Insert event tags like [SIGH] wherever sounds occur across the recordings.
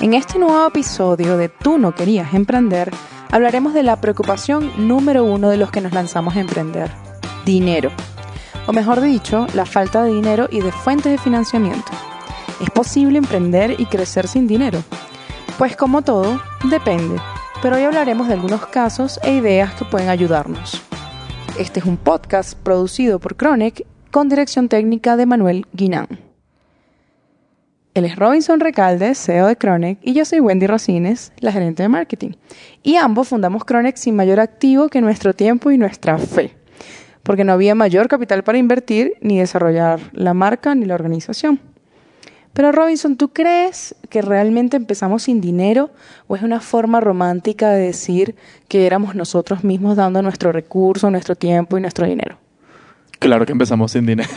En este nuevo episodio de Tú no querías emprender, hablaremos de la preocupación número uno de los que nos lanzamos a emprender, dinero. O mejor dicho, la falta de dinero y de fuentes de financiamiento. ¿Es posible emprender y crecer sin dinero? Pues como todo, depende, pero hoy hablaremos de algunos casos e ideas que pueden ayudarnos. Este es un podcast producido por Chronic con dirección técnica de Manuel Guinán. Él es Robinson Recalde, CEO de Chronic, y yo soy Wendy Rosines, la gerente de marketing. Y ambos fundamos Chronic sin mayor activo que nuestro tiempo y nuestra fe, porque no había mayor capital para invertir ni desarrollar la marca ni la organización. Pero Robinson, ¿tú crees que realmente empezamos sin dinero o es una forma romántica de decir que éramos nosotros mismos dando nuestro recurso, nuestro tiempo y nuestro dinero? Claro que empezamos sin dinero.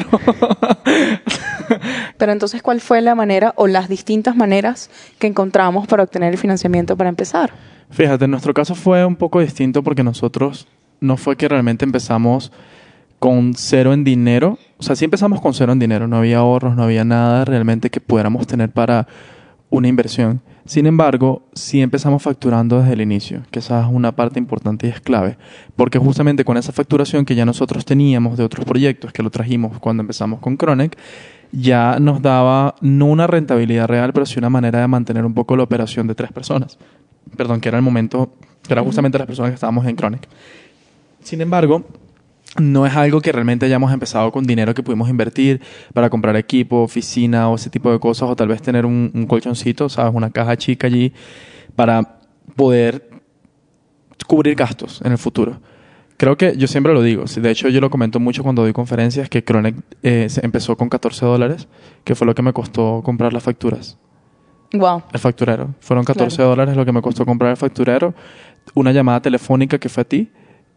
Pero entonces, ¿cuál fue la manera o las distintas maneras que encontramos para obtener el financiamiento para empezar? Fíjate, en nuestro caso fue un poco distinto porque nosotros no fue que realmente empezamos con cero en dinero. O sea, sí empezamos con cero en dinero. No había ahorros, no había nada realmente que pudiéramos tener para una inversión. Sin embargo, sí empezamos facturando desde el inicio, que esa es una parte importante y es clave, porque justamente con esa facturación que ya nosotros teníamos de otros proyectos, que lo trajimos cuando empezamos con Chronic, ya nos daba no una rentabilidad real, pero sí una manera de mantener un poco la operación de tres personas. Perdón, que era el momento, que era justamente las personas que estábamos en Chronic. Sin embargo, no es algo que realmente hayamos empezado con dinero que pudimos invertir para comprar equipo, oficina o ese tipo de cosas, o tal vez tener un, un colchoncito, ¿sabes? Una caja chica allí para poder cubrir gastos en el futuro. Creo que yo siempre lo digo, de hecho yo lo comento mucho cuando doy conferencias, que Chronic eh, se empezó con 14 dólares, que fue lo que me costó comprar las facturas. Wow. El facturero. Fueron 14 dólares lo que me costó comprar el facturero, una llamada telefónica que fue a ti,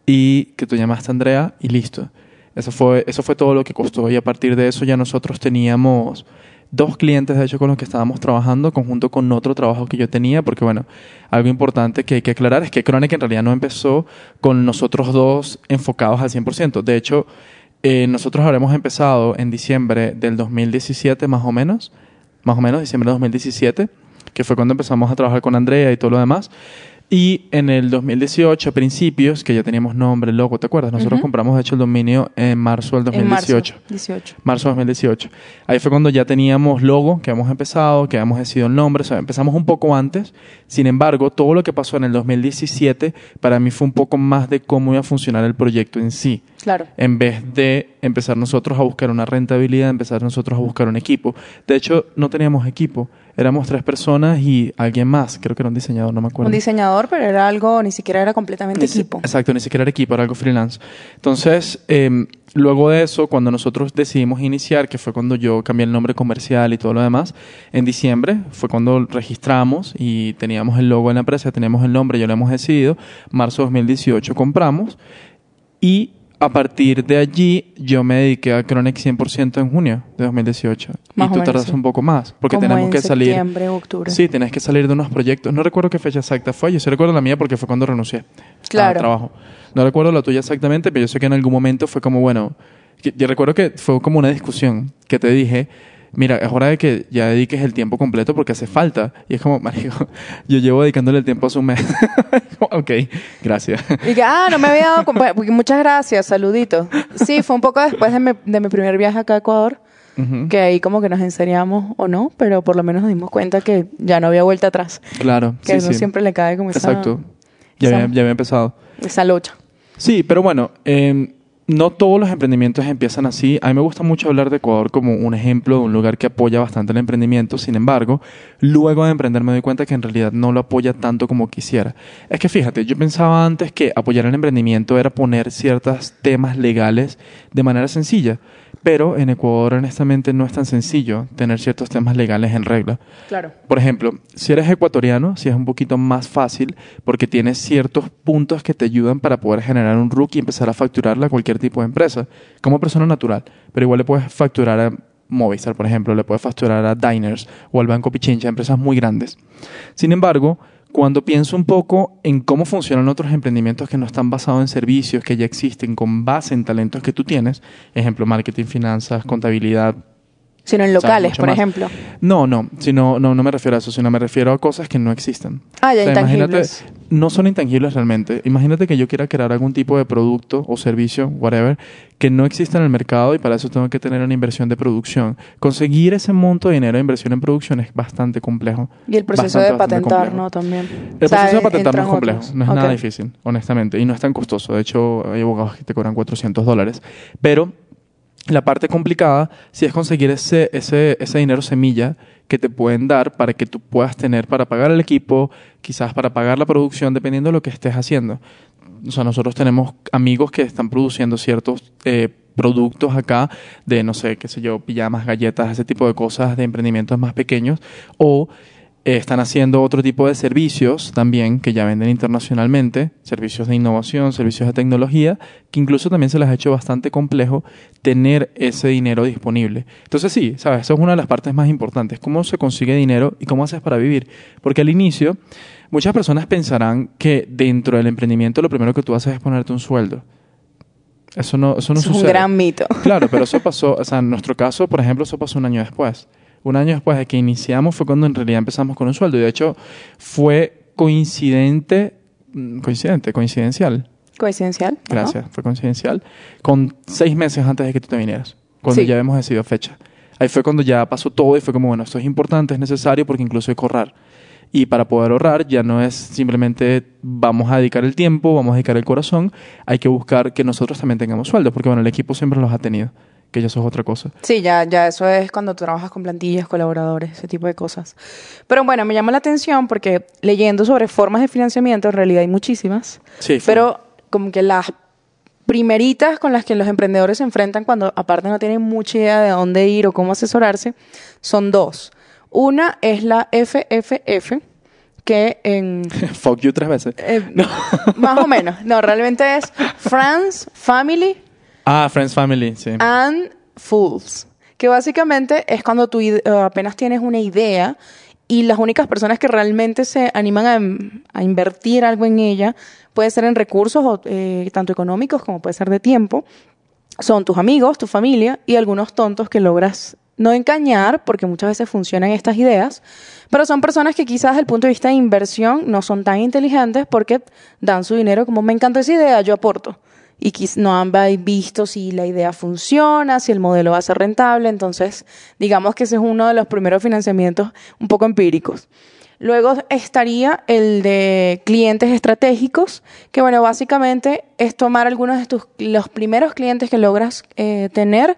y que tú llamaste a Andrea y listo. Eso fue, eso fue todo lo que costó y a partir de eso ya nosotros teníamos dos clientes, de hecho, con los que estábamos trabajando, conjunto con otro trabajo que yo tenía, porque bueno, algo importante que hay que aclarar es que Chronic en realidad no empezó con nosotros dos enfocados al 100%. De hecho, eh, nosotros habremos empezado en diciembre del 2017 más o menos, más o menos diciembre de 2017, que fue cuando empezamos a trabajar con Andrea y todo lo demás. Y en el 2018, a principios, que ya teníamos nombre, logo, ¿te acuerdas? Nosotros compramos, de hecho, el dominio en marzo del 2018. En marzo, 18. Marzo 2018. Ahí fue cuando ya teníamos logo, que hemos empezado, que habíamos decidido el nombre, o sea, empezamos un poco antes. Sin embargo, todo lo que pasó en el 2017 para mí fue un poco más de cómo iba a funcionar el proyecto en sí. Claro. En vez de empezar nosotros a buscar una rentabilidad, empezar nosotros a buscar un equipo. De hecho, no teníamos equipo. Éramos tres personas y alguien más. Creo que era un diseñador, no me acuerdo. Un diseñador, pero era algo, ni siquiera era completamente si- equipo. Exacto, ni siquiera era equipo, era algo freelance. Entonces, eh, luego de eso, cuando nosotros decidimos iniciar, que fue cuando yo cambié el nombre comercial y todo lo demás, en diciembre fue cuando registramos y teníamos el logo en la empresa, teníamos el nombre, ya lo hemos decidido. Marzo 2018 compramos y a partir de allí yo me dediqué a Chronic 100% en junio de 2018. Más y tú tardas sí. un poco más, porque Como tenemos en que salir... septiembre, octubre. Sí, tenés que salir de unos proyectos. No recuerdo qué fecha exacta fue. Yo sí recuerdo la mía porque fue cuando renuncié Claro. al trabajo. No recuerdo la tuya exactamente, pero yo sé que en algún momento fue como, bueno, yo recuerdo que fue como una discusión que te dije, mira, es hora de que ya dediques el tiempo completo porque hace falta. Y es como, marico, yo llevo dedicándole el tiempo hace un mes. [LAUGHS] ok, gracias. Y que, ah, no me había dado cuenta. Porque Muchas gracias, saludito. Sí, fue un poco después de mi, de mi primer viaje acá a Ecuador, Ujú. que ahí como que nos enseriamos o no, pero por lo menos nos dimos cuenta que ya no había vuelta atrás. Claro, Que a sí, uno sí. siempre le cae como esa, Exacto. Ya ya había empezado. esa lucha. Sí, pero bueno, eh, no todos los emprendimientos empiezan así. A mí me gusta mucho hablar de Ecuador como un ejemplo de un lugar que apoya bastante el emprendimiento. Sin embargo, luego de emprender me doy cuenta que en realidad no lo apoya tanto como quisiera. Es que fíjate, yo pensaba antes que apoyar el emprendimiento era poner ciertos temas legales de manera sencilla. Pero en Ecuador, honestamente, no es tan sencillo tener ciertos temas legales en regla. Claro. Por ejemplo, si eres ecuatoriano, si es un poquito más fácil porque tienes ciertos puntos que te ayudan para poder generar un RUC y empezar a facturarle a cualquier tipo de empresa, como persona natural. Pero igual le puedes facturar a Movistar, por ejemplo, le puedes facturar a Diners o al Banco Pichincha, empresas muy grandes. Sin embargo, cuando pienso un poco en cómo funcionan otros emprendimientos que no están basados en servicios que ya existen con base en talentos que tú tienes, ejemplo, marketing, finanzas, contabilidad, Sino en locales, por más. ejemplo. No, no, sino, no, no me refiero a eso, sino me refiero a cosas que no existen. Ah, ya, O sea, imagínate, intangibles. no son intangibles realmente. Imagínate que yo quiera crear algún tipo de producto o servicio, whatever, que no exista en el mercado y para eso tengo que tener una inversión de producción. Conseguir ese monto de dinero de inversión en producción es bastante complejo. Y el proceso Bastante, de patentar. ¿no? También. El O sea, proceso de patentar no es complejo, otros. no es Ok. nada difícil, honestamente, y no es tan costoso. De hecho, hay abogados que te cobran 400 dólares. Pero la parte complicada sí es conseguir ese, ese, ese dinero semilla que te pueden dar para que tú puedas tener para pagar el equipo, quizás para pagar la producción, dependiendo de lo que estés haciendo. O sea, nosotros tenemos amigos que están produciendo ciertos eh, productos acá de, no sé, qué sé yo, pijamas, galletas, ese tipo de cosas de emprendimientos más pequeños. O eh, están haciendo otro tipo de servicios también que ya venden internacionalmente, servicios de innovación, servicios de tecnología, que incluso también se les ha hecho bastante complejo tener ese dinero disponible. Entonces sí, sabes, eso es una de las partes más importantes, cómo se consigue dinero y cómo haces para vivir. Porque al inicio, muchas personas pensarán que dentro del emprendimiento lo primero que tú haces es ponerte un sueldo. Eso no, eso no Eso es un sucede. gran mito. Claro, pero eso pasó, o sea, en nuestro caso, por ejemplo, eso pasó un año después. Un año después de que iniciamos fue cuando en realidad empezamos con un sueldo. Y de hecho fue coincidente, mm, coincidente, coincidencial. Coincidencial. ajá. Gracias, fue coincidencial. Con seis meses antes de que tú te vinieras. Cuando Sí. ya habíamos decidido fecha. Ahí fue cuando ya pasó todo y fue como, bueno, esto es importante, es necesario porque incluso hay que ahorrar. Y para poder ahorrar ya no es simplemente vamos a dedicar el tiempo, vamos a dedicar el corazón, hay que buscar que nosotros también tengamos sueldo, porque bueno, el equipo siempre los ha tenido, que ya eso es otra cosa. Sí, ya, ya eso es cuando tú trabajas con plantillas, colaboradores, ese tipo de cosas. Pero bueno, me llama la atención porque leyendo sobre formas de financiamiento, en realidad hay muchísimas, Sí, pero como que las primeritas con las que los emprendedores se enfrentan cuando aparte no tienen mucha idea de dónde ir o cómo asesorarse, son dos. Una es la FFF, que en [LAUGHS] Fuck you tres veces. eh, más o menos, no, realmente es [LAUGHS] Friends, Family Ah, Friends Family, sí. and Fools, que básicamente es cuando tú eh, apenas tienes una idea y las únicas personas que realmente se animan a, a invertir algo en ella, puede ser en recursos o, eh, tanto económicos como puede ser de tiempo, son tus amigos, tu familia y algunos tontos que logras no engañar, porque muchas veces funcionan estas ideas, pero son personas que quizás desde el punto de vista de inversión no son tan inteligentes porque dan su dinero como me encanta esa idea, yo aporto. Y no han visto si la idea funciona, si el modelo va a ser rentable, entonces digamos que ese es uno de los primeros financiamientos un poco empíricos. Luego estaría el de clientes estratégicos, que bueno, básicamente es tomar algunos de tus, los primeros clientes que logras eh, tener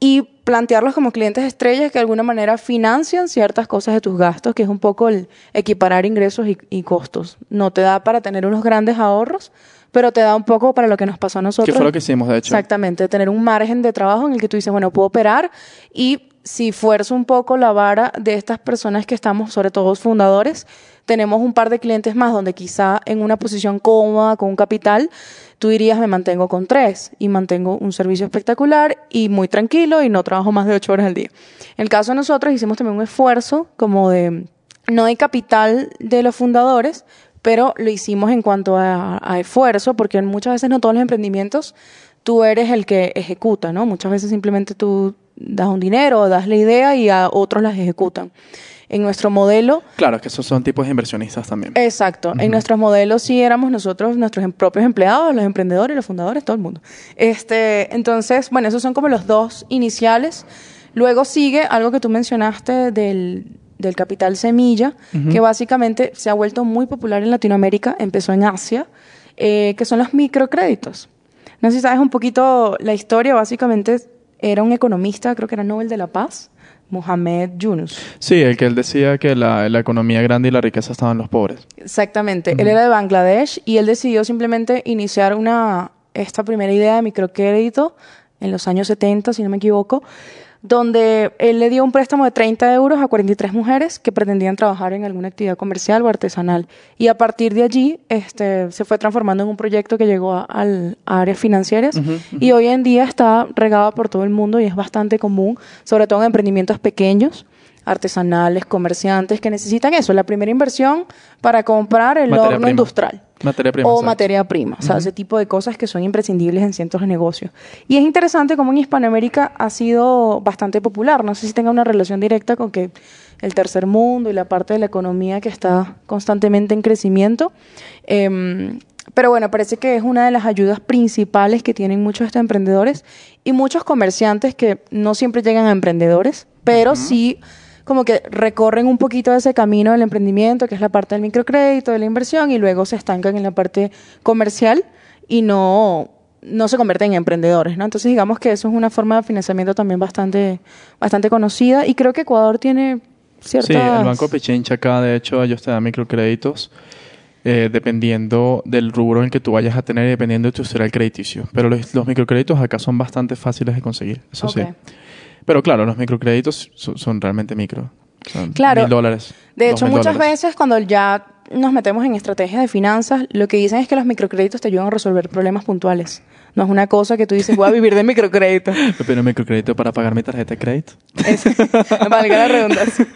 y plantearlos como clientes estrellas que de alguna manera financian ciertas cosas de tus gastos, que es un poco el equiparar ingresos y costos. No te da para tener unos grandes ahorros, pero te da un poco para lo que nos pasó a nosotros. Que fue lo que hicimos, de hecho. Exactamente, tener un margen de trabajo en el que tú dices, bueno, puedo operar y si fuerzo un poco la vara de estas personas que estamos, sobre todo fundadores, tenemos un par de clientes más donde quizá en una posición cómoda, con un capital, tú dirías, me mantengo con tres y mantengo un servicio espectacular y muy tranquilo y no trabajo más de ocho horas al día. En el caso de nosotros hicimos también un esfuerzo como de, no de capital de los fundadores, pero lo hicimos en cuanto a, a esfuerzo, porque muchas veces no todos los emprendimientos tú eres el que ejecuta, ¿no? Muchas veces simplemente tú das un dinero, das la idea y a otros las ejecutan. En nuestro modelo, Claro, es que esos son tipos de inversionistas también. exacto, en nuestros modelos sí éramos nosotros, nuestros em- propios empleados, los emprendedores, los fundadores, todo el mundo. Este, entonces, bueno, esos son como los dos iniciales. Luego sigue algo que tú mencionaste del, del capital semilla, que básicamente se ha vuelto muy popular en Latinoamérica, empezó en Asia, eh, que son los microcréditos. No sé si sabes un poquito la historia, básicamente era un economista, creo que era Nobel de la Paz, Mohamed Yunus. Sí, el que él decía que la, la economía grande y la riqueza estaban los pobres. Exactamente. Él era de Bangladesh y él decidió simplemente iniciar una esta primera idea de microcrédito en los años 70, si no me equivoco, donde él le dio un préstamo de 30 euros a 43 mujeres que pretendían trabajar en alguna actividad comercial o artesanal. Y a partir de allí este, se fue transformando en un proyecto que llegó a, a áreas financieras y hoy en día está regado por todo el mundo y es bastante común, sobre todo en emprendimientos pequeños artesanales, comerciantes que necesitan eso, la primera inversión para comprar el Materia horno prima. industrial. Materia prima. o exacto. materia prima, o sea, ese tipo de cosas que son imprescindibles en cientos de negocios. Y es interesante cómo en Hispanoamérica ha sido bastante popular. No sé si tenga una relación directa con que el tercer mundo y la parte de la economía que está constantemente en crecimiento. Em, pero bueno, parece que es una de las ayudas principales que tienen muchos de estos emprendedores y muchos comerciantes que no siempre llegan a emprendedores, pero sí como que recorren un poquito ese camino del emprendimiento, que es la parte del microcrédito, de la inversión, y luego se estancan en la parte comercial y no, no se convierten en emprendedores, ¿no? Entonces digamos que eso es una forma de financiamiento también bastante, bastante conocida y creo que Ecuador tiene ciertas... Sí, el Banco Pichincha acá, de hecho, ellos te dan microcréditos eh, dependiendo del rubro en que tú vayas a tener y dependiendo de tu historial crediticio. Pero los, los microcréditos acá son bastante fáciles de conseguir, eso sí. Pero claro, los microcréditos son, son realmente micro. Son Claro. Mil dólares. De hecho, muchas dólares. veces cuando ya nos metemos en estrategias de finanzas, lo que dicen es que los microcréditos te ayudan a resolver problemas puntuales. No es una cosa que tú dices, voy a vivir de microcrédito. [LAUGHS] Un microcrédito para pagar mi tarjeta de crédito. Es- [LAUGHS] [LAUGHS] valga la redundancia.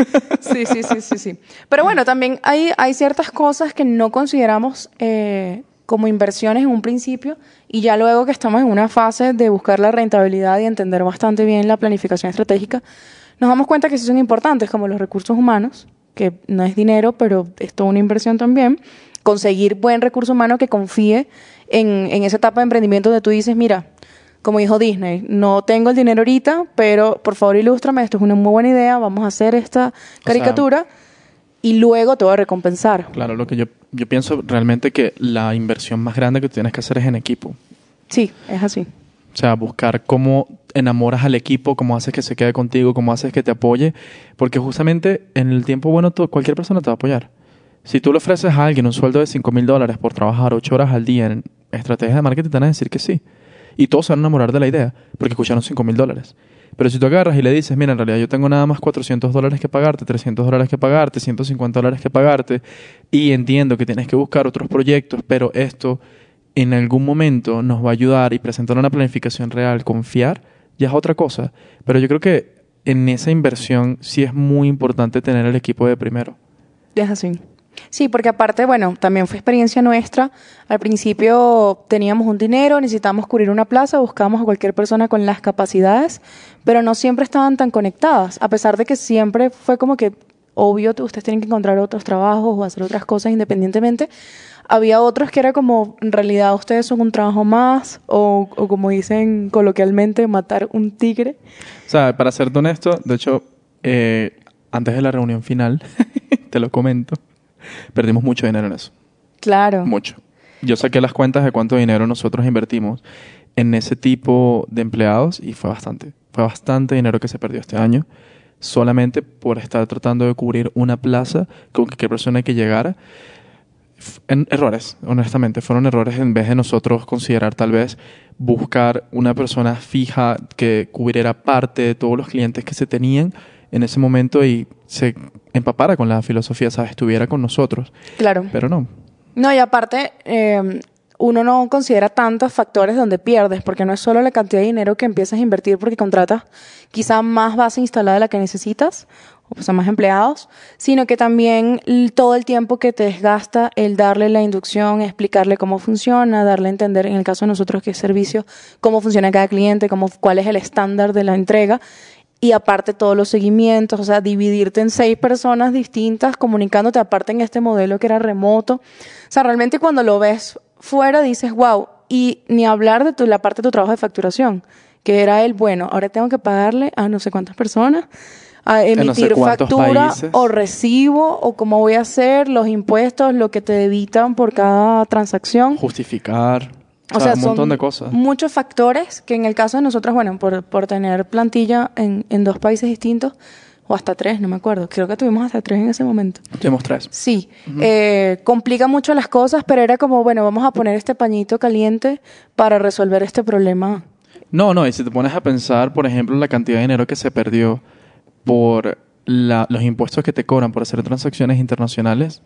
Sí, sí, sí, sí, sí. Pero bueno, también hay, hay ciertas cosas que no consideramos eh, como inversiones en un principio y ya luego que estamos en una fase de buscar la rentabilidad y entender bastante bien la planificación estratégica, nos damos cuenta que sí son importantes, como los recursos humanos, que no es dinero, pero es toda una inversión también. Conseguir buen recurso humano que confíe en, en esa etapa de emprendimiento donde tú dices, mira, como dijo Disney, no tengo el dinero ahorita, pero por favor ilústrame, esto es una muy buena idea, vamos a hacer esta caricatura y luego te voy a recompensar. Claro, lo que yo, yo pienso realmente que la inversión más grande que tienes que hacer es en equipo. Sí, es así. O sea, buscar cómo enamoras al equipo, cómo haces que se quede contigo, cómo haces que te apoye. Porque justamente en el tiempo bueno tú- cualquier persona te va a apoyar. Si tú le ofreces a alguien un sueldo de 5 mil dólares por trabajar 8 horas al día en estrategias de marketing, te van a decir que sí. Y todos se van a enamorar de la idea porque escucharon 5 mil dólares. Pero si tú agarras y le dices, mira, en realidad yo tengo nada más 400 dólares que pagarte, 300 dólares que pagarte, 150 dólares que pagarte, y entiendo que tienes que buscar otros proyectos, pero esto en algún momento nos va a ayudar y presentar una planificación real, confiar, ya es otra cosa. Pero yo creo que en esa inversión sí es muy importante tener el equipo de primero. Es así. Sí, porque aparte, bueno, también fue experiencia nuestra. Al principio teníamos un dinero, necesitábamos cubrir una plaza, buscábamos a cualquier persona con las capacidades, pero no siempre estaban tan conectadas, a pesar de que siempre fue como que obvio, ustedes tienen que encontrar otros trabajos o hacer otras cosas independientemente. Había otros que era como, en realidad ustedes son un trabajo más, o, o como dicen coloquialmente, matar un tigre. O sea, para serte honesto, de hecho, eh, antes de la reunión final, [LAUGHS] te lo comento, perdimos mucho dinero en eso. Claro. Mucho. Yo saqué las cuentas de cuánto dinero nosotros invertimos en ese tipo de empleados y fue bastante. Fue bastante dinero que se perdió este año solamente por estar tratando de cubrir una plaza con cualquier persona que llegara. En errores, honestamente, fueron errores en vez de nosotros considerar tal vez buscar una persona fija que cubriera parte de todos los clientes que se tenían en ese momento y se empapara con la filosofía, ¿sabes? Estuviera con nosotros. Claro. Pero no, No, y aparte, eh, uno no considera tantos factores donde pierdes, porque no es solo la cantidad de dinero que empiezas a invertir porque contratas quizá más base instalada de la que necesitas, o sea, más empleados, sino que también todo el tiempo que te desgasta el darle la inducción, explicarle cómo funciona, darle a entender, en el caso de nosotros que es servicio, cómo funciona cada cliente, cómo, cuál es el estándar de la entrega. Y aparte todos los seguimientos, o sea, dividirte en seis personas distintas comunicándote aparte en este modelo que era remoto. O sea, realmente cuando lo ves fuera dices, wow, y ni hablar de tu, la parte de tu trabajo de facturación, que era el, bueno, ahora tengo que pagarle a no sé cuántas personas, a no sé emitir factura países. o recibo, o cómo voy a hacer, los impuestos, lo que te debitan por cada transacción. justificar, o, O sea, sea, un montón son de cosas. muchos factores que en el caso de nosotros, bueno, por, por tener plantilla en, en dos países distintos, o hasta tres, no me acuerdo, creo que tuvimos hasta tres en ese momento. Tuvimos tres. Sí, eh, complica mucho las cosas, pero era como, bueno, vamos a poner este pañito caliente para resolver este problema. No, no, y si te pones a pensar, por ejemplo, la cantidad de dinero que se perdió por la- los impuestos que te cobran por hacer transacciones internacionales,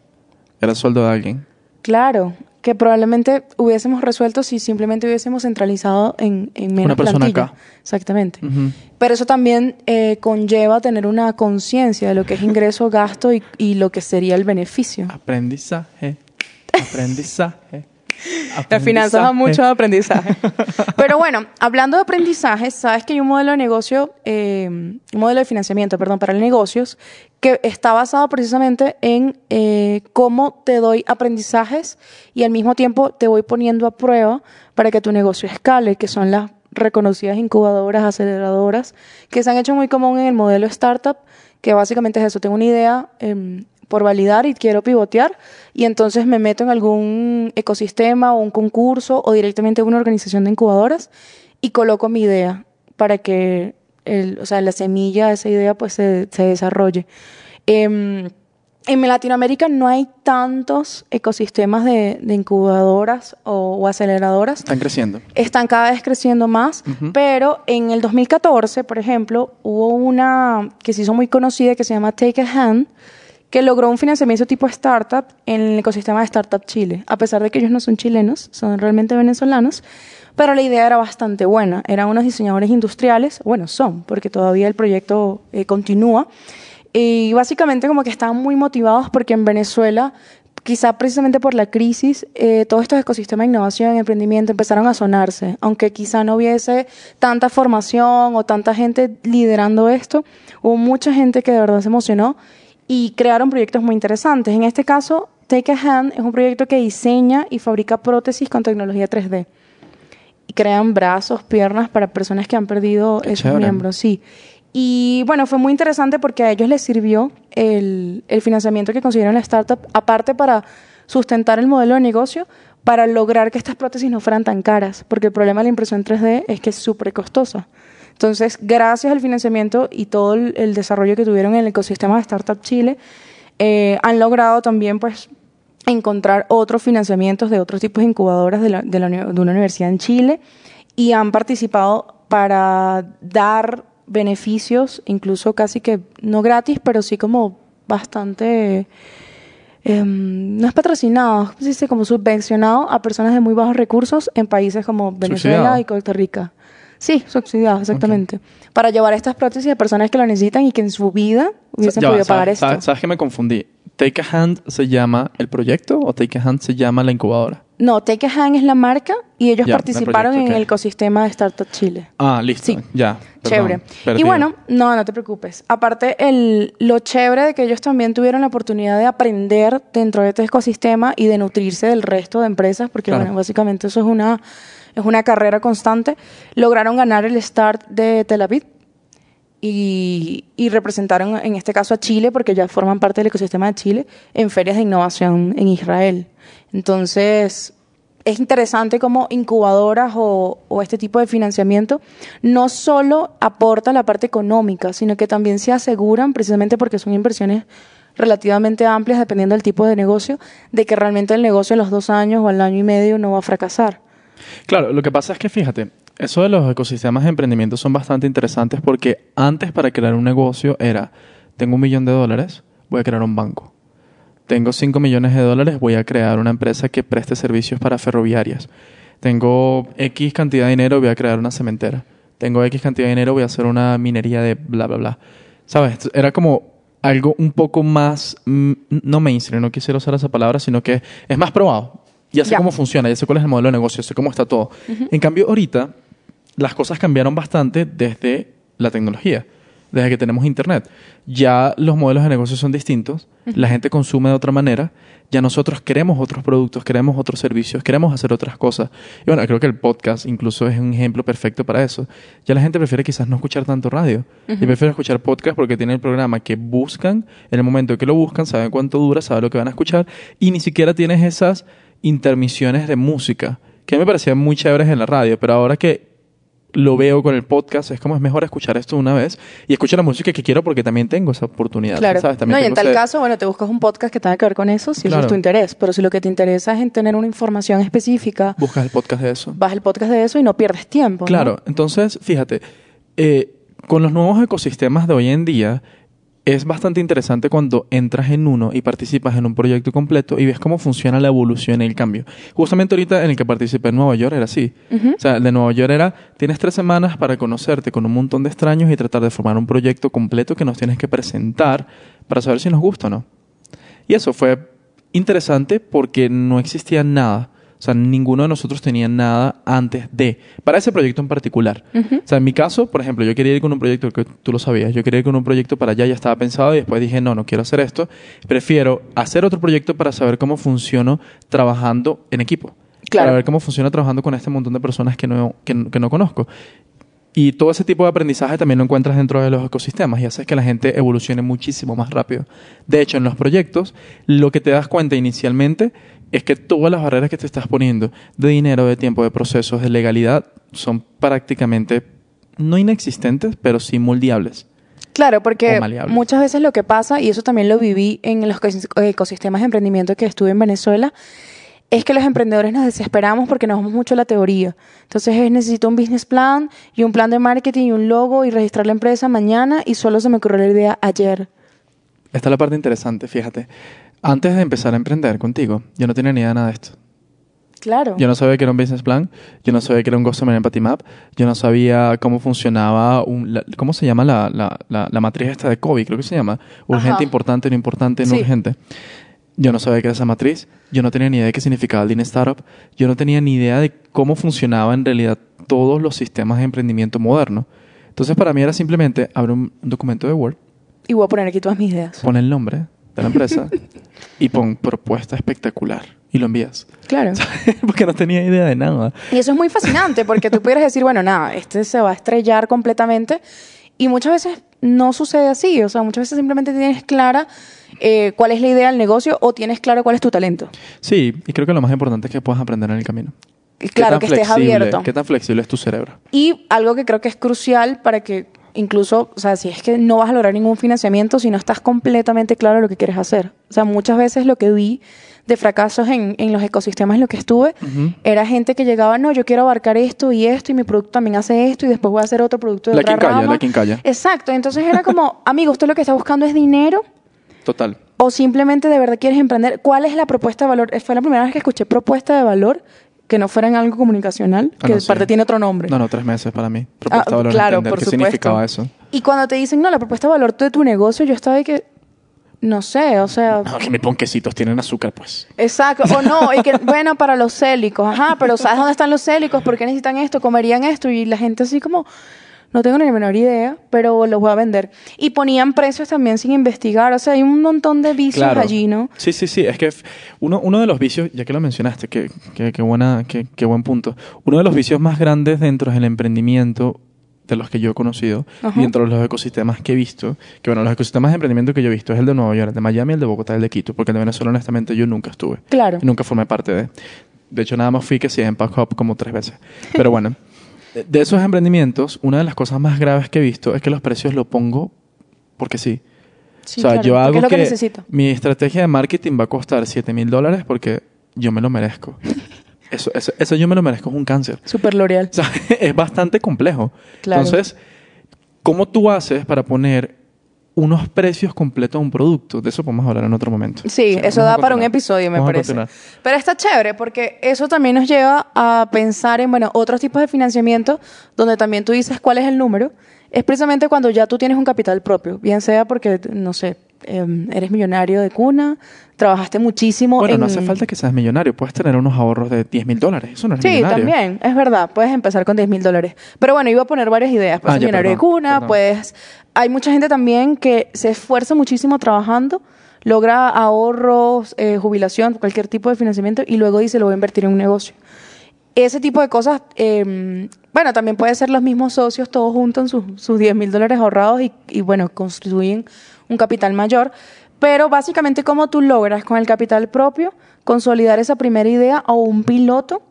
era el sueldo de alguien. Claro, que probablemente hubiésemos resuelto si simplemente hubiésemos centralizado en, en menos Una persona plantilla. acá. Exactamente. Pero eso también eh, conlleva tener una conciencia de lo que es ingreso, [LAUGHS] gasto y, y lo que sería el beneficio. Aprendizaje. Aprendizaje. Las finanzas dan mucho de aprendizaje. [LAUGHS] Pero bueno, hablando de aprendizaje, sabes que hay un modelo de negocio, eh, un modelo de financiamiento, perdón, para negocios, que está basado precisamente en eh, cómo te doy aprendizajes y al mismo tiempo te voy poniendo a prueba para que tu negocio escale, que son las reconocidas incubadoras, aceleradoras, que se han hecho muy común en el modelo startup, que básicamente es eso, tengo una idea em, por validar y quiero pivotear y entonces me meto en algún ecosistema o un concurso o directamente en una organización de incubadoras y coloco mi idea para que el, o sea, la semilla de esa idea pues se, se desarrolle. Em, en Latinoamérica no hay tantos ecosistemas de, de incubadoras o, o aceleradoras Están creciendo. están cada vez creciendo más, Ujú. pero en el 2014, por ejemplo, hubo una que se hizo muy conocida que se llama Take a Hand, que logró un financiamiento tipo startup en el ecosistema de Startup Chile, a pesar de que ellos no son chilenos, son realmente venezolanos, pero la idea era bastante buena. Eran unos diseñadores industriales, bueno, son, porque todavía el proyecto eh, continúa, y básicamente como que estaban muy motivados porque en Venezuela, quizá precisamente por la crisis, eh, todos estos ecosistemas de innovación y emprendimiento empezaron a sonarse. Aunque quizá no hubiese tanta formación o tanta gente liderando esto, hubo mucha gente que de verdad se emocionó y crearon proyectos muy interesantes. En este caso, Take a Hand es un proyecto que diseña y fabrica prótesis con tecnología 3D. Y crean brazos, piernas para personas que han perdido Qué esos chévere. miembros, sí. Y bueno, fue muy interesante porque a ellos les sirvió el, el financiamiento que consiguieron la startup, aparte para sustentar el modelo de negocio, para lograr que estas prótesis no fueran tan caras, porque el problema de la impresión 3D es que es súper costosa. Entonces, gracias al financiamiento y todo el, el desarrollo que tuvieron en el ecosistema de Startup Chile, eh, han logrado también pues encontrar otros financiamientos de otros tipos de incubadoras de, la- de la uni- de una universidad en Chile y han participado para dar beneficios, incluso casi que no gratis, pero sí como bastante, em, no es patrocinado, ¿cómo se dice? como subvencionado a personas de muy bajos recursos en países como Venezuela Subsidiado. y Costa Rica. Sí, subsidiado, exactamente. Para llevar estas prótesis a personas que lo necesitan y que en su vida hubiesen Ya podido pagar ¿sabes, esto. sabes- que me confundí? ¿Take a Hand se llama el proyecto o Take a Hand se llama la incubadora? No, Take a Hand es la marca y ellos el participaron en el ecosistema de Startup Chile. Ah, listo. Sí. Ya. perdón, chévere. Y bueno, no, no te preocupes. Aparte, el, lo chévere de que ellos también tuvieron la oportunidad de aprender dentro de este ecosistema y de nutrirse del resto de empresas, porque Claro. bueno, básicamente eso es una, es una carrera constante, lograron ganar el start de Tel Aviv y, representaron en este caso a Chile, porque ya forman parte del ecosistema de Chile, en ferias de innovación en Israel. Entonces, es interesante cómo incubadoras o, o este tipo de financiamiento no solo aporta la parte económica, sino que también se aseguran, precisamente porque son inversiones relativamente amplias, dependiendo del tipo de negocio, de que realmente el negocio en los dos años o al año y medio no va a fracasar. Claro, lo que pasa es que fíjate, eso de los ecosistemas de emprendimiento son bastante interesantes porque antes para crear un negocio era, tengo un millón de dólares, voy a crear un banco. Tengo 5 millones de dólares, voy a crear una empresa que preste servicios para ferroviarias. Tengo X cantidad de dinero, voy a crear una cementera. Tengo X cantidad de dinero, voy a hacer una minería de bla, bla, bla. ¿Sabes? Era como algo un poco más, mm, no mainstream, no quisiera usar esa palabra, sino que es más probado. Ya sé Ya. cómo funciona, ya sé cuál es el modelo de negocio, sé cómo está todo. En cambio, ahorita las cosas cambiaron bastante desde la tecnología, desde que tenemos internet. Ya los modelos de negocio son distintos, la gente consume de otra manera, ya nosotros queremos otros productos, queremos otros servicios, queremos hacer otras cosas. Y bueno, creo que el podcast incluso es un ejemplo perfecto para eso. Ya la gente prefiere quizás no escuchar tanto radio y prefiere escuchar podcast porque tiene el programa que buscan, en el momento que lo buscan, saben cuánto dura, saben lo que van a escuchar y ni siquiera tienes esas intermisiones de música que a mí me parecían muy chéveres en la radio, pero ahora que lo veo con el podcast, es como es mejor escuchar esto una vez y escuchar la música que quiero porque también tengo esa oportunidad. Claro. ¿sabes? También no, y en tal ese- caso, bueno, te buscas un podcast que tenga que ver con eso, si eso Claro. es tu interés. Pero si lo que te interesa es en tener una información específica, Buscas el podcast de eso. vas el podcast de eso y no pierdes tiempo. ¿no? Claro, entonces, fíjate, eh, con los nuevos ecosistemas de hoy en día, es bastante interesante cuando entras en uno y participas en un proyecto completo y ves cómo funciona la evolución y el cambio. Justamente ahorita en el que participé en Nueva York era así. O sea, el de Nueva York era, tienes tres semanas para conocerte con un montón de extraños y tratar de formar un proyecto completo que nos tienes que presentar para saber si nos gusta o no. Y eso fue interesante porque no existía nada. O sea, ninguno de nosotros tenía nada antes de, para ese proyecto en particular. O sea, en mi caso, por ejemplo, yo quería ir con un proyecto, que tú lo sabías, yo quería ir con un proyecto para allá, ya estaba pensado y después dije, no, no quiero hacer esto. Prefiero hacer otro proyecto para saber cómo funciono trabajando en equipo. Claro. Para ver cómo funciona trabajando con este montón de personas que no, que, que no conozco. Y todo ese tipo de aprendizaje también lo encuentras dentro de los ecosistemas y haces que la gente evolucione muchísimo más rápido. De hecho, en los proyectos, lo que te das cuenta inicialmente es que todas las barreras que te estás poniendo de dinero, de tiempo, de procesos, de legalidad, son prácticamente no inexistentes, pero sí moldeables. Claro, porque muchas veces lo que pasa, y eso también lo viví en los ecos- ecosistemas de emprendimiento que estuve en Venezuela, es que los emprendedores nos desesperamos porque nos vamos mucho a la teoría. Entonces es necesito un business plan y un plan de marketing y un logo y registrar la empresa mañana y solo se me ocurrió la idea ayer. Esta es la parte interesante, fíjate. Antes de empezar a emprender contigo, yo no tenía ni idea de nada de esto. Claro. Yo no sabía que era un business plan, yo no sabía que era un Customer Empathy Map, yo no sabía cómo funcionaba, un, la- ¿cómo se llama la, la, la, la matriz esta de COVID? Creo que se llama. Urgente, Ajá. importante, no importante, no Sí. urgente. Yo no sabía qué era esa matriz, yo no tenía ni idea de qué significaba el Lean Startup, yo no tenía ni idea de cómo funcionaba en realidad todos los sistemas de emprendimiento moderno. Entonces para mí era simplemente abrir un documento de Word, Y voy a poner aquí todas mis ideas. pon el nombre de la empresa y pon propuesta espectacular y lo envías. Claro. [LAUGHS] Porque no tenía idea de nada. Y eso es muy fascinante porque tú pudieras decir, bueno, nada, este se va a estrellar completamente y muchas veces no sucede así, o sea, muchas veces simplemente tienes clara eh, cuál es la idea del negocio o tienes claro cuál es tu talento. Sí, y creo que lo más importante es que puedas aprender en el camino. Y ¿Qué Claro, que estés abierto. ¿Qué tan flexible es tu cerebro? Y algo que creo que es crucial para que incluso, o sea, si es que no vas a lograr ningún financiamiento si no estás completamente claro lo que quieres hacer. O sea, muchas veces lo que vi de fracasos en, en los ecosistemas en los que estuve era gente que llegaba, no, yo quiero abarcar esto y esto y mi producto también hace esto y después voy a hacer otro producto de La otra quincalla, rama. la quincalla. Exacto, entonces era como, [LAUGHS] amigo, usted lo que está buscando es dinero Total. o simplemente de verdad quieres emprender. ¿Cuál es la propuesta de valor? Fue la primera vez que escuché propuesta de valor que no fuera en algo comunicacional, Ah, que no, sí. aparte tiene otro nombre. No, no, tres meses para mí. Propuesta Ah, de valor claro, por qué supuesto. significaba eso. Y cuando te dicen, no, la propuesta de valor de tu negocio, yo estaba de que, no sé, o sea, No, que mis ponquecitos tienen azúcar, pues. exacto, o no, y que, bueno, para los célicos, ajá, pero ¿sabes dónde están los célicos? ¿Por qué necesitan esto? ¿Comerían esto? Y la gente así como, no tengo ni la menor idea, pero los voy a vender. Y ponían precios también sin investigar, o sea, hay un montón de vicios Claro. allí, ¿no? Sí, sí, sí. Es que uno, uno de los vicios, ya que lo mencionaste, qué que, que buena, que, que buen punto. Uno de los vicios más grandes dentro del emprendimiento de los que yo he conocido Ajá. y dentro de los ecosistemas que he visto, que bueno, los ecosistemas de emprendimiento que yo he visto es el de Nueva York, el de Miami, el de Bogotá, el de Quito, porque el de Venezuela honestamente yo nunca estuve. Claro. Y nunca formé parte de. De hecho, nada más fui que sí en Pack Hub como tres veces. Pero bueno, [LAUGHS] de- esos emprendimientos, una de las cosas más graves que he visto es que los precios lo pongo porque sí. Sí, o sea, claro, yo hago es lo que, que, necesito. mi estrategia de marketing va a costar 7 mil dólares porque yo me lo merezco. [LAUGHS] Eso, eso, eso yo me lo merezco es un cáncer. Super L'Oreal. [LAUGHS] O sea, es bastante complejo. Claro. Entonces, ¿cómo tú haces para poner unos precios completos a un producto? De eso podemos hablar en otro momento. Sí, eso da para un episodio, me Vamos parece. Pero está chévere porque eso también nos lleva a pensar en, bueno, otros tipos de financiamiento donde también tú dices cuál es el número. Es precisamente cuando ya tú tienes un capital propio, bien sea porque, no sé, em, eres millonario de cuna, trabajaste muchísimo Bueno, en... no hace falta que seas millonario. Puedes tener unos ahorros de 10 mil dólares. Eso no es Sí, millonario. también, es verdad, puedes empezar con 10 mil dólares. Pero bueno, iba a poner varias ideas. Puedes Ah, ser millonario de cuna, perdón. pues hay mucha gente también que se esfuerza muchísimo trabajando, logra ahorros, eh, jubilación, cualquier tipo de financiamiento y luego dice lo voy a invertir en un negocio. Ese tipo de cosas, eh, bueno, también puede ser los mismos socios todos juntos sus, sus 10 mil dólares ahorrados y, y, bueno, constituyen un capital mayor. Pero básicamente, ¿cómo tú logras con el capital propio consolidar esa primera idea o un piloto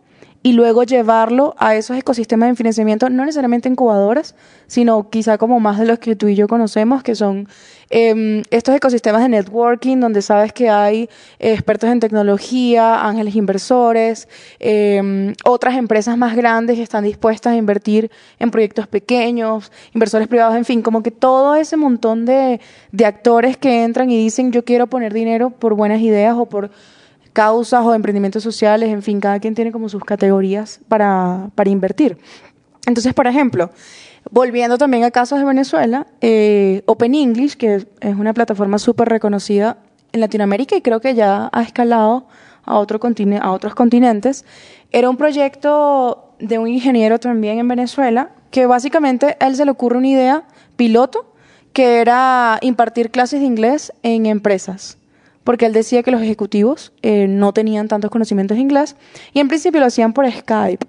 y luego llevarlo a esos ecosistemas de financiamiento, no necesariamente incubadoras, sino quizá como más de los que tú y yo conocemos, que son em, estos ecosistemas de networking, donde sabes que hay expertos en tecnología, ángeles inversores, em, otras empresas más grandes que están dispuestas a invertir en proyectos pequeños, inversores privados, en fin, como que todo ese montón de, de actores que entran y dicen yo quiero poner dinero por buenas ideas o por causas o emprendimientos sociales, en fin, cada quien tiene como sus categorías para, para invertir. Entonces, por ejemplo, volviendo también a casos de Venezuela, eh, Open English, que es una plataforma súper reconocida en Latinoamérica y creo que ya ha escalado a, otro a otros continentes, era un proyecto de un ingeniero también en Venezuela que básicamente a él se le ocurre una idea piloto que era impartir clases de inglés en empresas porque él decía que los ejecutivos eh, no tenían tantos conocimientos de inglés y en principio lo hacían por Skype.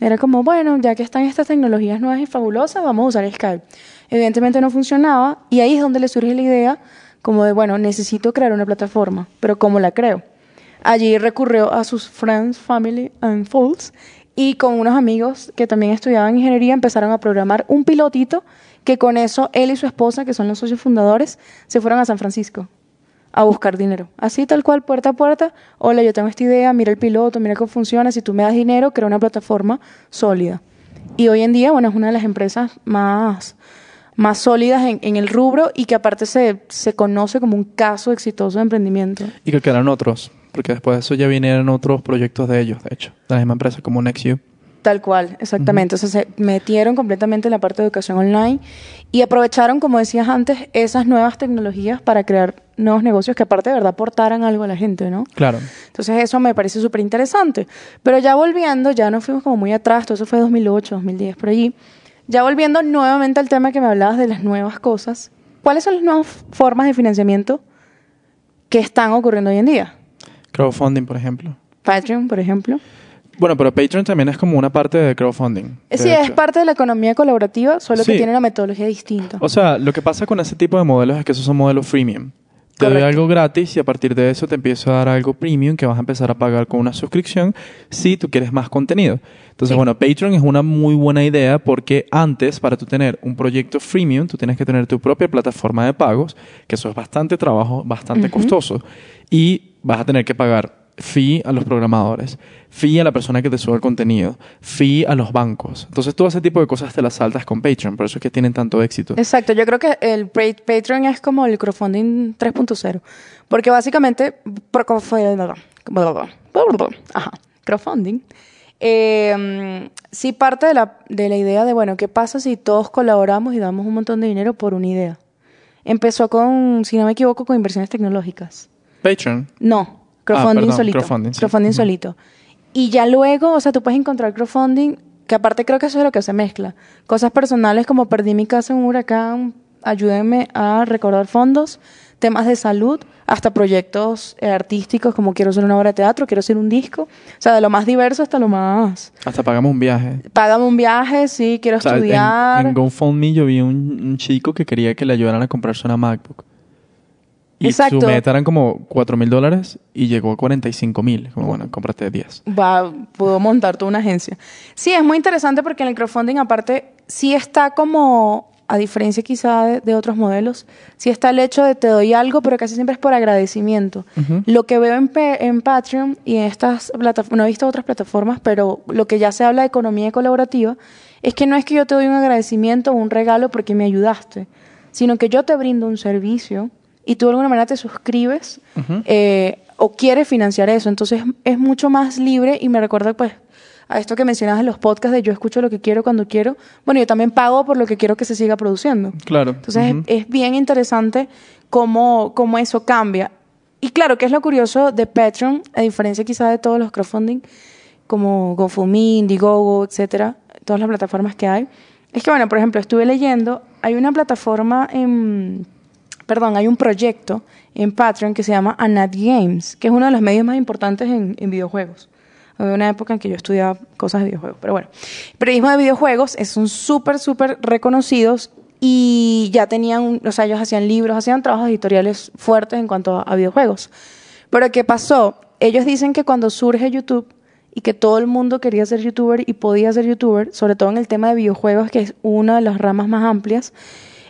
Era como, bueno, ya que están estas tecnologías nuevas y fabulosas, vamos a usar Skype. Evidentemente no funcionaba y ahí es donde le surge la idea como de, bueno, necesito crear una plataforma, pero ¿cómo la creo? Allí recurrió a sus friends, family and fools y con unos amigos que también estudiaban ingeniería empezaron a programar un pilotito que con eso él y su esposa, que son los socios fundadores, se fueron a San Francisco a buscar dinero. Así tal cual, puerta a puerta. Hola, yo tengo esta idea, mira el piloto, mira cómo funciona. Si tú me das dinero, crea una plataforma sólida. Y hoy en día, bueno, es una de las empresas más, más sólidas en, el rubro y que aparte se, se conoce como un caso exitoso de emprendimiento. Y que quedaron otros, porque después de eso ya vinieron otros proyectos de ellos, de hecho, de la misma empresa como NextU. Tal cual, exactamente. O sea, se metieron completamente en la parte de educación online y aprovecharon, como decías antes, esas nuevas tecnologías para crear nuevos negocios que aparte de verdad aportaran algo a la gente, ¿no? Claro. Entonces eso me parece súper interesante. Pero ya volviendo, ya nos fuimos como muy atrás, todo eso fue 2008, 2010, por allí. Ya volviendo nuevamente al tema que me hablabas de las nuevas cosas, ¿cuáles son las nuevas formas de financiamiento que están ocurriendo hoy en día? Crowdfunding, por ejemplo. Patreon, por ejemplo. Bueno, pero Patreon también es como una parte de crowdfunding. sí, es parte de la economía colaborativa, solo que tiene una metodología distinta. O sea, lo que pasa con ese tipo de modelos es que esos son modelos freemium. Te doy algo gratis y a partir de eso te empiezo a dar algo premium que vas a empezar a pagar con una suscripción si tú quieres más contenido. Entonces, bueno, Patreon es una muy buena idea porque antes, para tú tener un proyecto freemium, tú tienes que tener tu propia plataforma de pagos, que eso es bastante trabajo, bastante costoso. Y vas a tener que pagar fee a los programadores, fee a la persona que te sube el contenido, fee a los bancos. Entonces todo ese tipo de cosas te las saltas con Patreon, por eso es que tienen tanto éxito. Exacto, yo creo que el Patreon es como el crowdfunding 3.0, porque básicamente, ajá, crowdfunding, eh, sí parte de la, de la idea de, bueno, ¿qué pasa si todos colaboramos y damos un montón de dinero por una idea? Empezó con, si no me equivoco, con inversiones tecnológicas. Patreon. No, Crowdfunding ah, solito. Crowdfunding, solito. Y ya luego, o sea, tú puedes encontrar crowdfunding, que aparte creo que eso es lo que se mezcla. Cosas personales como perdí mi casa en un huracán, ayúdenme a recordar fondos, temas de salud, hasta proyectos eh, artísticos como quiero hacer una obra de teatro, quiero hacer un disco. O sea, de lo más diverso hasta lo más... Hasta pagamos un viaje. Pagamos un viaje, sí, quiero estudiar. En, GoFundMe yo vi un, un chico que quería que le ayudaran a comprarse una MacBook. Y su meta eran como 4 mil dólares y llegó a 45 mil. Como, bueno, cómprate 10. Va, puedo montar toda una agencia. Sí, es muy interesante porque en el crowdfunding, aparte, sí está como, a diferencia quizá de, otros modelos, sí está el hecho de te doy algo, pero casi siempre es por agradecimiento. Lo que veo en, en Patreon y en estas plataformas, no he visto otras plataformas, pero lo que ya se habla de economía colaborativa, es que no es que yo te doy un agradecimiento o un regalo porque me ayudaste, sino que yo te brindo un servicio y tú de alguna manera te suscribes eh, o quieres financiar eso. Entonces es mucho más libre y me recuerda pues a esto que mencionabas en los podcasts de yo escucho lo que quiero cuando quiero. Bueno, yo también pago por lo que quiero que se siga produciendo. Claro. Entonces es, bien interesante cómo, cómo eso cambia. Y claro, que es lo curioso de Patreon, a diferencia quizás de todos los crowdfunding, como GoFundMe, Indiegogo, etcétera, todas las plataformas que hay, es que, bueno, por ejemplo, estuve leyendo, hay una plataforma en perdón, hay un proyecto en Patreon que se llama Anat Games, que es uno de los medios más importantes en, videojuegos. Había una época en que yo estudiaba cosas de videojuegos, pero bueno. periodismo de videojuegos son súper, súper reconocidos y ya tenían, o sea, ellos hacían libros, hacían trabajos editoriales fuertes en cuanto a videojuegos. Pero ¿qué pasó? Ellos dicen que cuando surge YouTube y que todo el mundo quería ser youtuber y podía ser youtuber, sobre todo en el tema de videojuegos, que es una de las ramas más amplias,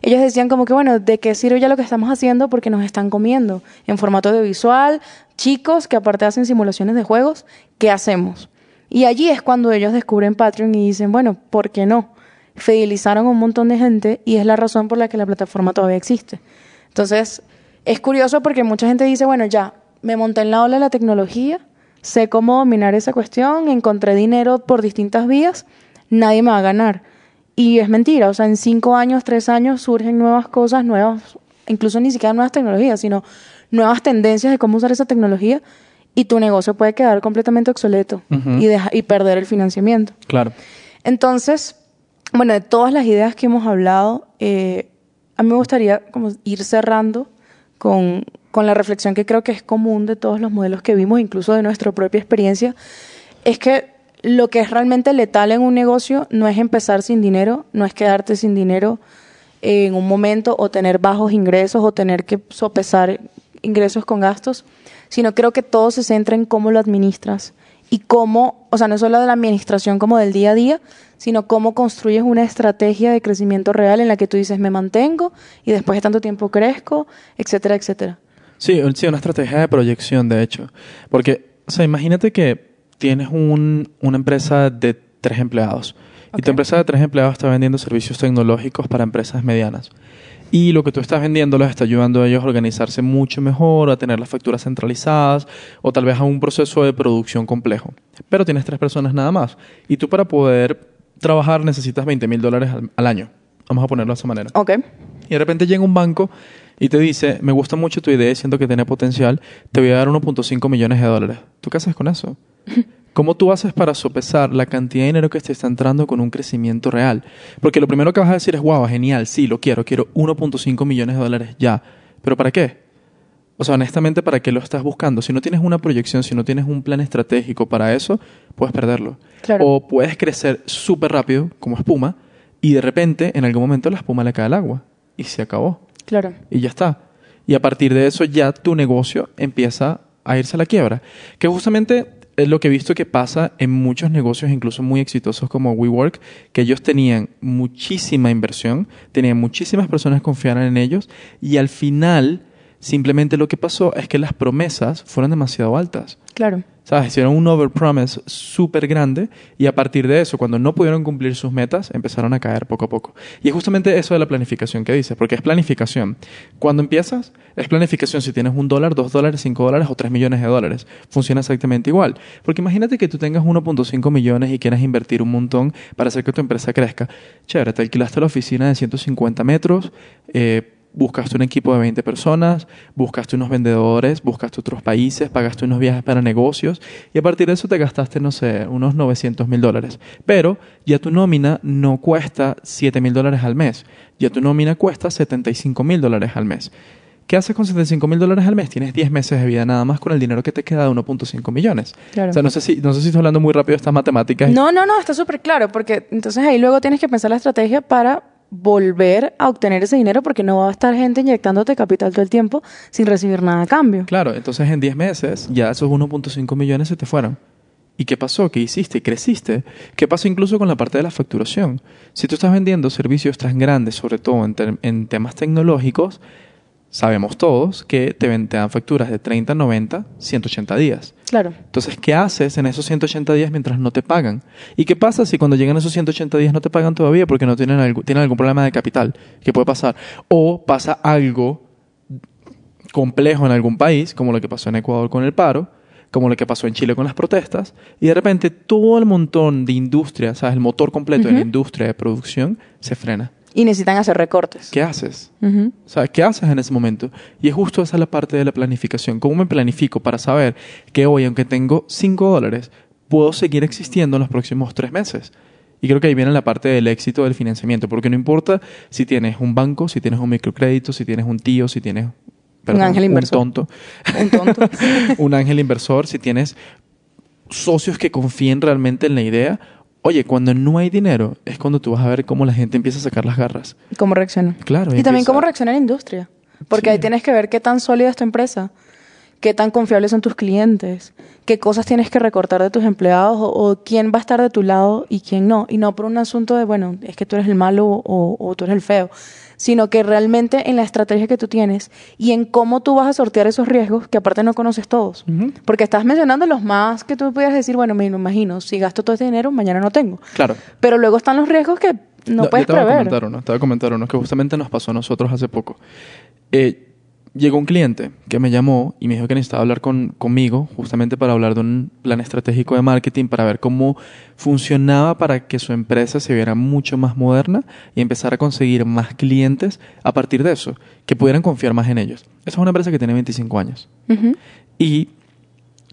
ellos decían como que, bueno, ¿de qué sirve ya lo que estamos haciendo? Porque nos están comiendo en formato audiovisual, chicos que aparte hacen simulaciones de juegos, ¿qué hacemos? Y allí es cuando ellos descubren Patreon y dicen, bueno, ¿por qué no? Fidelizaron a un montón de gente y es la razón por la que la plataforma todavía existe. Entonces, es curioso porque mucha gente dice, bueno, ya, me monté en la ola de la tecnología, sé cómo dominar esa cuestión, encontré dinero por distintas vías, nadie me va a ganar. Y es mentira, o sea, en cinco años, tres años surgen nuevas cosas, nuevas, incluso ni siquiera nuevas tecnologías, sino nuevas tendencias de cómo usar esa tecnología y tu negocio puede quedar completamente obsoleto y, y perder el financiamiento. Claro. Entonces, bueno, de todas las ideas que hemos hablado, eh, a mí me gustaría como ir cerrando con, con la reflexión que creo que es común de todos los modelos que vimos, incluso de nuestra propia experiencia, es que lo que es realmente letal en un negocio no es empezar sin dinero, no es quedarte sin dinero en un momento o tener bajos ingresos o tener que sopesar ingresos con gastos, sino creo que todo se centra en cómo lo administras y cómo, o sea, no solo de la administración como del día a día, sino cómo construyes una estrategia de crecimiento real en la que tú dices me mantengo y después de tanto tiempo crezco, etcétera, etcétera. Sí, sí, una estrategia de proyección, de hecho. Porque, o sea, imagínate que tienes un, una empresa de tres empleados y tu empresa de tres empleados está vendiendo servicios tecnológicos para empresas medianas. Y lo que tú estás vendiendo les está ayudando a ellos a organizarse mucho mejor, a tener las facturas centralizadas o tal vez a un proceso de producción complejo. Pero tienes tres personas nada más. Y tú para poder trabajar necesitas 20 mil dólares al, año. Vamos a ponerlo de esa manera. Ok. Y de repente llega un banco y te dice, me gusta mucho tu idea, siento que tiene potencial, te voy a dar 1.5 millones de dólares. ¿Tú qué haces con eso? [LAUGHS] ¿Cómo tú haces para sopesar la cantidad de dinero que te está entrando con un crecimiento real? Porque lo primero que vas a decir es, wow, genial, sí, lo quiero, quiero 1.5 millones de dólares ya. ¿Pero para qué? O sea, honestamente, ¿para qué lo estás buscando? Si no tienes una proyección, si no tienes un plan estratégico para eso, puedes perderlo. O puedes crecer súper rápido, como espuma, y de repente, en algún momento, la espuma le cae al agua. Y se acabó. Claro. Y ya está. Y a partir de eso, ya tu negocio empieza a irse a la quiebra. Que justamente es lo que he visto que pasa en muchos negocios, incluso muy exitosos como WeWork, que ellos tenían muchísima inversión, tenían muchísimas personas que confiaran en ellos, y al final Simplemente lo que pasó es que las promesas fueron demasiado altas. Claro. ¿Sabes? Hicieron un overpromise súper grande y a partir de eso, cuando no pudieron cumplir sus metas, empezaron a caer poco a poco. Y es justamente eso de la planificación que dices, porque es planificación. Cuando empiezas, es planificación si tienes un dólar, dos dólares, cinco dólares o tres millones de dólares. Funciona exactamente igual. Porque imagínate que tú tengas 1.5 millones y quieras invertir un montón para hacer que tu empresa crezca. Chévere, te alquilaste la oficina de 150 metros, eh, buscaste un equipo de 20 personas, buscaste unos vendedores, buscaste otros países, pagaste unos viajes para negocios y a partir de eso te gastaste, no sé, unos 900 mil dólares. Pero ya tu nómina no cuesta 7 mil dólares al mes, ya tu nómina cuesta 75 mil dólares al mes. ¿Qué haces con 75 mil dólares al mes? Tienes 10 meses de vida nada más con el dinero que te queda de 1.5 millones. O sea, no sé, si, no sé si estoy hablando muy rápido de estas matemáticas. No, no, no, está súper claro, porque entonces ahí luego tienes que pensar la estrategia para volver a obtener ese dinero porque no va a estar gente inyectándote capital todo el tiempo sin recibir nada a cambio. Claro, entonces en 10 meses ya esos 1.5 millones se te fueron. ¿Y qué pasó? ¿Qué hiciste? ¿Creciste? ¿Qué pasó incluso con la parte de la facturación? Si tú estás vendiendo servicios tan grandes, sobre todo en, en temas tecnológicos, sabemos todos que te, dan facturas de 30, 90, 180 días. Claro. Entonces, ¿qué haces en esos 180 días mientras no te pagan? ¿Y qué pasa si cuando llegan esos 180 días no te pagan todavía porque no tienen, algo, tienen algún problema de capital? ¿Qué puede pasar? O pasa algo complejo en algún país, como lo que pasó en Ecuador con el paro, como lo que pasó en Chile con las protestas, y de repente todo el montón de industria, ¿sabes? El motor completo de la industria de producción se frena. Y necesitan hacer recortes. ¿Qué haces? O sea, ¿qué haces en ese momento? Y es justo esa la parte de la planificación. ¿Cómo me planifico para saber que hoy, aunque tengo 5 dólares, puedo seguir existiendo en los próximos tres meses? Y creo que ahí viene la parte del éxito del financiamiento, porque no importa si tienes un banco, si tienes un microcrédito, si tienes un tío, si tienes un ángel inversor. Un tonto. Un tonto. [LAUGHS] un ángel inversor, si tienes socios que confíen realmente en la idea Oye, cuando no hay dinero es cuando tú vas a ver cómo la gente empieza a sacar las garras. ¿Cómo reacciona? Claro. Y, también cómo reacciona la industria. Porque ahí tienes que ver qué tan sólida es tu empresa. Qué tan confiables son tus clientes, qué cosas tienes que recortar de tus empleados o, o quién va a estar de tu lado y quién no. Y no por un asunto de, bueno, es que tú eres el malo o, o tú eres el feo, sino que realmente en la estrategia que tú tienes y en cómo tú vas a sortear esos riesgos que aparte no conoces todos. Porque estás mencionando los más que tú pudieras decir, bueno, me imagino, si gasto todo este dinero, mañana no tengo. Claro. Pero luego están los riesgos que no, yo puedes te voy a prever. comentar uno, te voy a comentar uno que justamente nos pasó a nosotros hace poco. Eh, llegó un cliente que me llamó y me dijo que necesitaba hablar con, conmigo justamente para hablar de un plan estratégico de marketing para ver cómo funcionaba para que su empresa se viera mucho más moderna y empezar a conseguir más clientes a partir de eso, que pudieran confiar más en ellos. Esa es una empresa que tiene 25 años. Y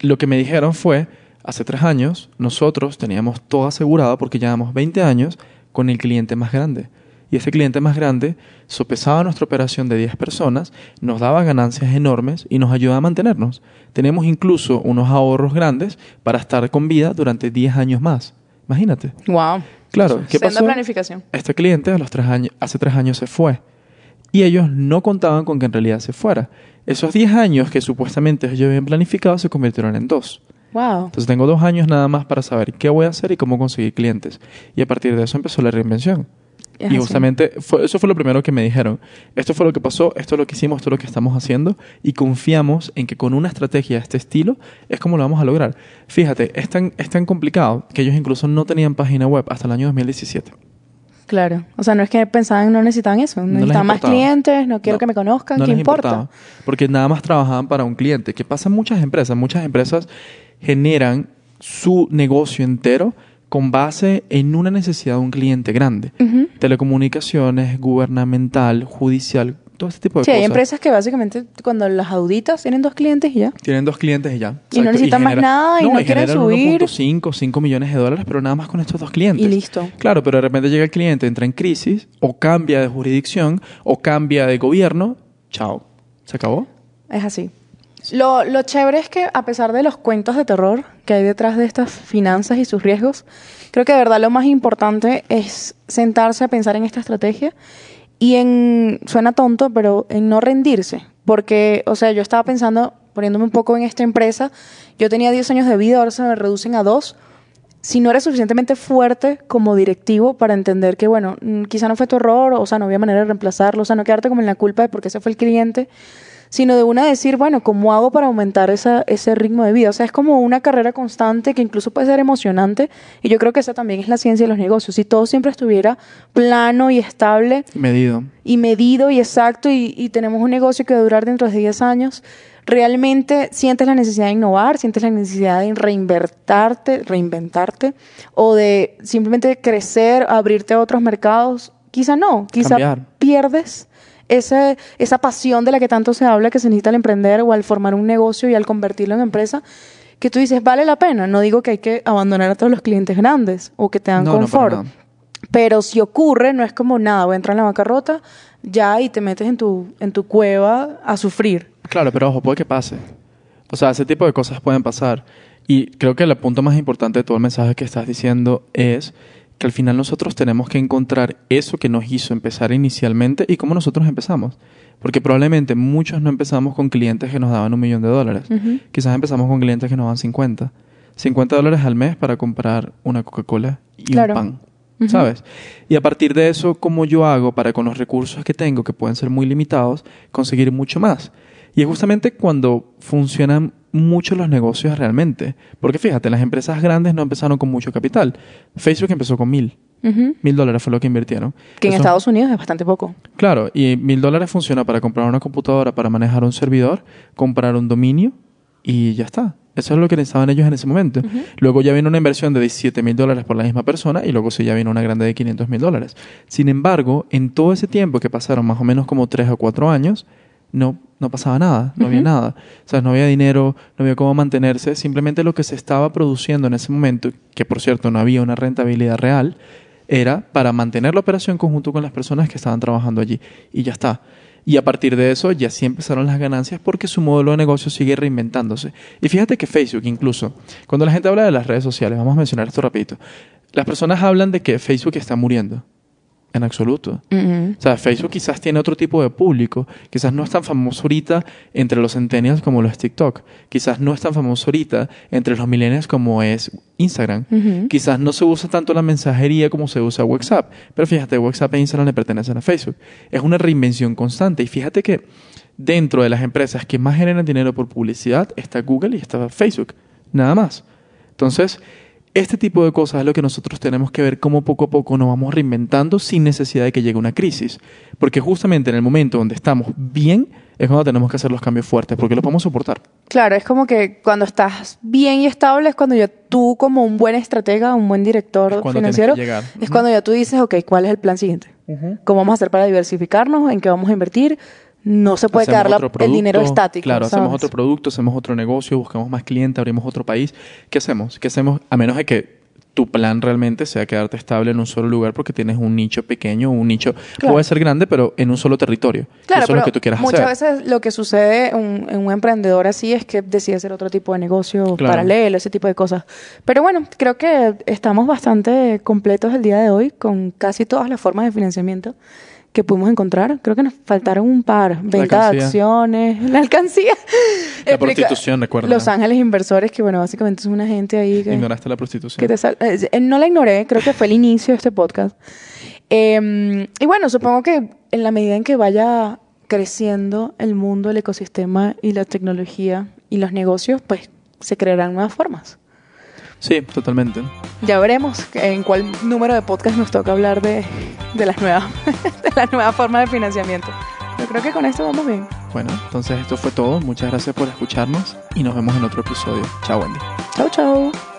lo que me dijeron fue, hace tres años nosotros teníamos todo asegurado porque llevamos 20 años con el cliente más grande. Y ese cliente más grande sopesaba nuestra operación de 10 personas, nos daba ganancias enormes y nos ayudaba a mantenernos. Tenemos incluso unos ahorros grandes para estar con vida durante 10 años más. Imagínate. Wow. Claro, ¿qué Senda pasó? planificación. Este cliente a los tres años, hace tres años se fue. Y ellos no contaban con que en realidad se fuera. Esos 10 años que supuestamente ellos habían planificado se convirtieron en dos. Wow. Entonces tengo dos años nada más para saber qué voy a hacer y cómo conseguir clientes. Y a partir de eso empezó la reinvención. Y justamente fue- eso fue lo primero que me dijeron. Esto fue lo que pasó, esto es lo que hicimos, esto es lo que estamos haciendo y confiamos en que con una estrategia de este estilo es como lo vamos a lograr. Fíjate, es tan, es tan complicado que ellos incluso no tenían página web hasta el año 2017. Claro. O sea, no es que pensaban, no necesitaban eso. les Necesitaban más clientes, no quiero No, que me conozcan, no ¿qué les importa? importaba, porque nada más trabajaban para un cliente. Que pasa en muchas empresas. Muchas empresas generan su negocio entero con base en una necesidad de un cliente grande. Telecomunicaciones, gubernamental, judicial, todo este tipo de Sí, hay cosas. empresas que básicamente cuando las auditas tienen dos clientes y ya. Tienen dos clientes y ya. Y no necesitan más nada y no quieren generan subir. 1.5, 5 millones de dólares, pero nada más con estos dos clientes. Y listo. Claro, pero de repente llega el cliente, entra en crisis, o cambia de jurisdicción, o cambia de gobierno. Chao. ¿Se acabó? Es así. Lo, lo chévere es que a pesar de los cuentos de terror que hay detrás de estas finanzas y sus riesgos, creo que de verdad lo más importante es sentarse a pensar en esta estrategia y en, suena tonto, pero en no rendirse. Porque, o sea, yo estaba pensando, poniéndome un poco en esta empresa, yo tenía 10 años de vida, ahora se me reducen a 2. Si no eres suficientemente fuerte como directivo para entender que, bueno, mm, quizá no fue tu error, o sea, no había manera de reemplazarlo, o sea, no quedarte como en la culpa de por qué ese fue el cliente, sino de una decir, bueno, ¿cómo hago para aumentar esa, ese ritmo de vida? O sea, es como una carrera constante que incluso puede ser emocionante y yo creo que esa también es la ciencia de los negocios. Si todo siempre estuviera plano y estable Medido. y medido y exacto y, y tenemos un negocio que va a durar dentro de 10 años, realmente sientes la necesidad de innovar, sientes la necesidad de reinvertarte, reinventarte o de simplemente crecer, abrirte a otros mercados. Quizá no, quizá Cambiar. pierdes ese, esa pasión de la que tanto se habla que se necesita al emprender o al formar un negocio y al convertirlo en empresa, que tú dices, vale la pena. No digo que hay que abandonar a todos los clientes grandes o que te dan No, confort. pero si ocurre, no es como nada, voy a entrar en la bancarrota ya y te metes en tu, en tu cueva a sufrir. Claro, pero ojo, puede que pase. O sea, ese tipo de cosas pueden pasar. Y creo que el punto más importante de todo el mensaje que estás diciendo es que al final nosotros tenemos que encontrar eso que nos hizo empezar inicialmente y cómo nosotros empezamos. Porque probablemente muchos no empezamos con clientes que nos daban un millón de dólares. Quizás empezamos con clientes que nos dan 50. 50 dólares al mes para comprar una Coca-Cola y Claro. un pan. ¿Sabes? Y a partir de eso, ¿cómo yo hago para con los recursos que tengo, que pueden ser muy limitados, conseguir mucho más? Y es justamente cuando funcionan mucho los negocios realmente. Porque fíjate, las empresas grandes no empezaron con mucho capital. Facebook empezó con mil. Mil dólares fue lo que invirtieron. Que en Estados Unidos es bastante poco. Claro, y mil dólares funciona para comprar una computadora, para manejar un servidor, comprar un dominio y ya está. Eso es lo que necesitaban ellos en ese momento. Luego ya vino una inversión de 17 mil dólares por la misma persona y luego sí ya vino una grande de 500 mil dólares. Sin embargo, en todo ese tiempo que pasaron más o menos como 3 o 4 años, no, no pasaba nada, no había nada. O sea, no había dinero, no había cómo mantenerse. Simplemente lo que se estaba produciendo en ese momento, que por cierto no había una rentabilidad real, era para mantener la operación conjunto con las personas que estaban trabajando allí. Y ya está. Y a partir de eso ya sí empezaron las ganancias porque su modelo de negocio sigue reinventándose. Y fíjate que Facebook incluso, cuando la gente habla de las redes sociales, vamos a mencionar esto rapidito, las personas hablan de que Facebook está muriendo. En absoluto. Ujú. O sea, Facebook quizás tiene otro tipo de público. Quizás no es tan famoso ahorita entre los centennials como lo es TikTok. Quizás no es tan famoso ahorita entre los millennials como es Instagram. Ujú. Quizás no se usa tanto la mensajería como se usa WhatsApp. Pero fíjate, WhatsApp e Instagram le pertenecen a Facebook. Es una reinvención constante. Y fíjate que dentro de las empresas que más generan dinero por publicidad está Google y está Facebook. Nada más. Entonces, este tipo de cosas es lo que nosotros tenemos que ver cómo poco a poco nos vamos reinventando sin necesidad de que llegue una crisis. Porque justamente en el momento donde estamos bien es cuando tenemos que hacer los cambios fuertes, porque los podemos soportar. Claro, es como que cuando estás bien y estable es cuando ya tú como un buen estratega, un buen director Es cuando financiero, que llegar. es cuando ya tú dices, ok, ¿cuál es el plan siguiente? ¿Cómo vamos a hacer para diversificarnos? ¿En qué vamos a invertir? No se puede quedar la- el dinero estático. Claro, hacemos otro producto, hacemos otro negocio, buscamos más clientes, abrimos otro país. ¿Qué hacemos? ¿Qué hacemos? A menos de que tu plan realmente sea quedarte estable en un solo lugar porque tienes un nicho pequeño, un nicho Claro. puede ser grande, pero en un solo territorio. Claro, Eso es lo que tú quieras muchas hacer. veces lo que sucede en, en un emprendedor así es que decide hacer otro tipo de negocio Claro. paralelo, ese tipo de cosas. Pero bueno, creo que estamos bastante completos el día de hoy con casi todas las formas de financiamiento que pudimos encontrar. Creo que nos faltaron un par. Venta de acciones, [LAUGHS] la alcancía. La prostitución, recuerda. Los Ángeles Inversores, que bueno, básicamente es una gente ahí que... Ignoraste la prostitución. Que te sal- eh, eh, no la ignoré, creo que fue el inicio de este podcast. Eh, y bueno, supongo que en la medida en que vaya creciendo el mundo, el ecosistema y la tecnología y los negocios, pues se crearán nuevas formas. Sí, totalmente. Ya veremos en cuál número de podcast nos toca hablar de, de las nuevas [LAUGHS] de las nuevas formas de financiamiento. Yo creo que con esto vamos bien. Bueno, entonces esto fue todo. Muchas gracias por escucharnos y nos vemos en otro episodio. Chao, Wendy. Chau, chau.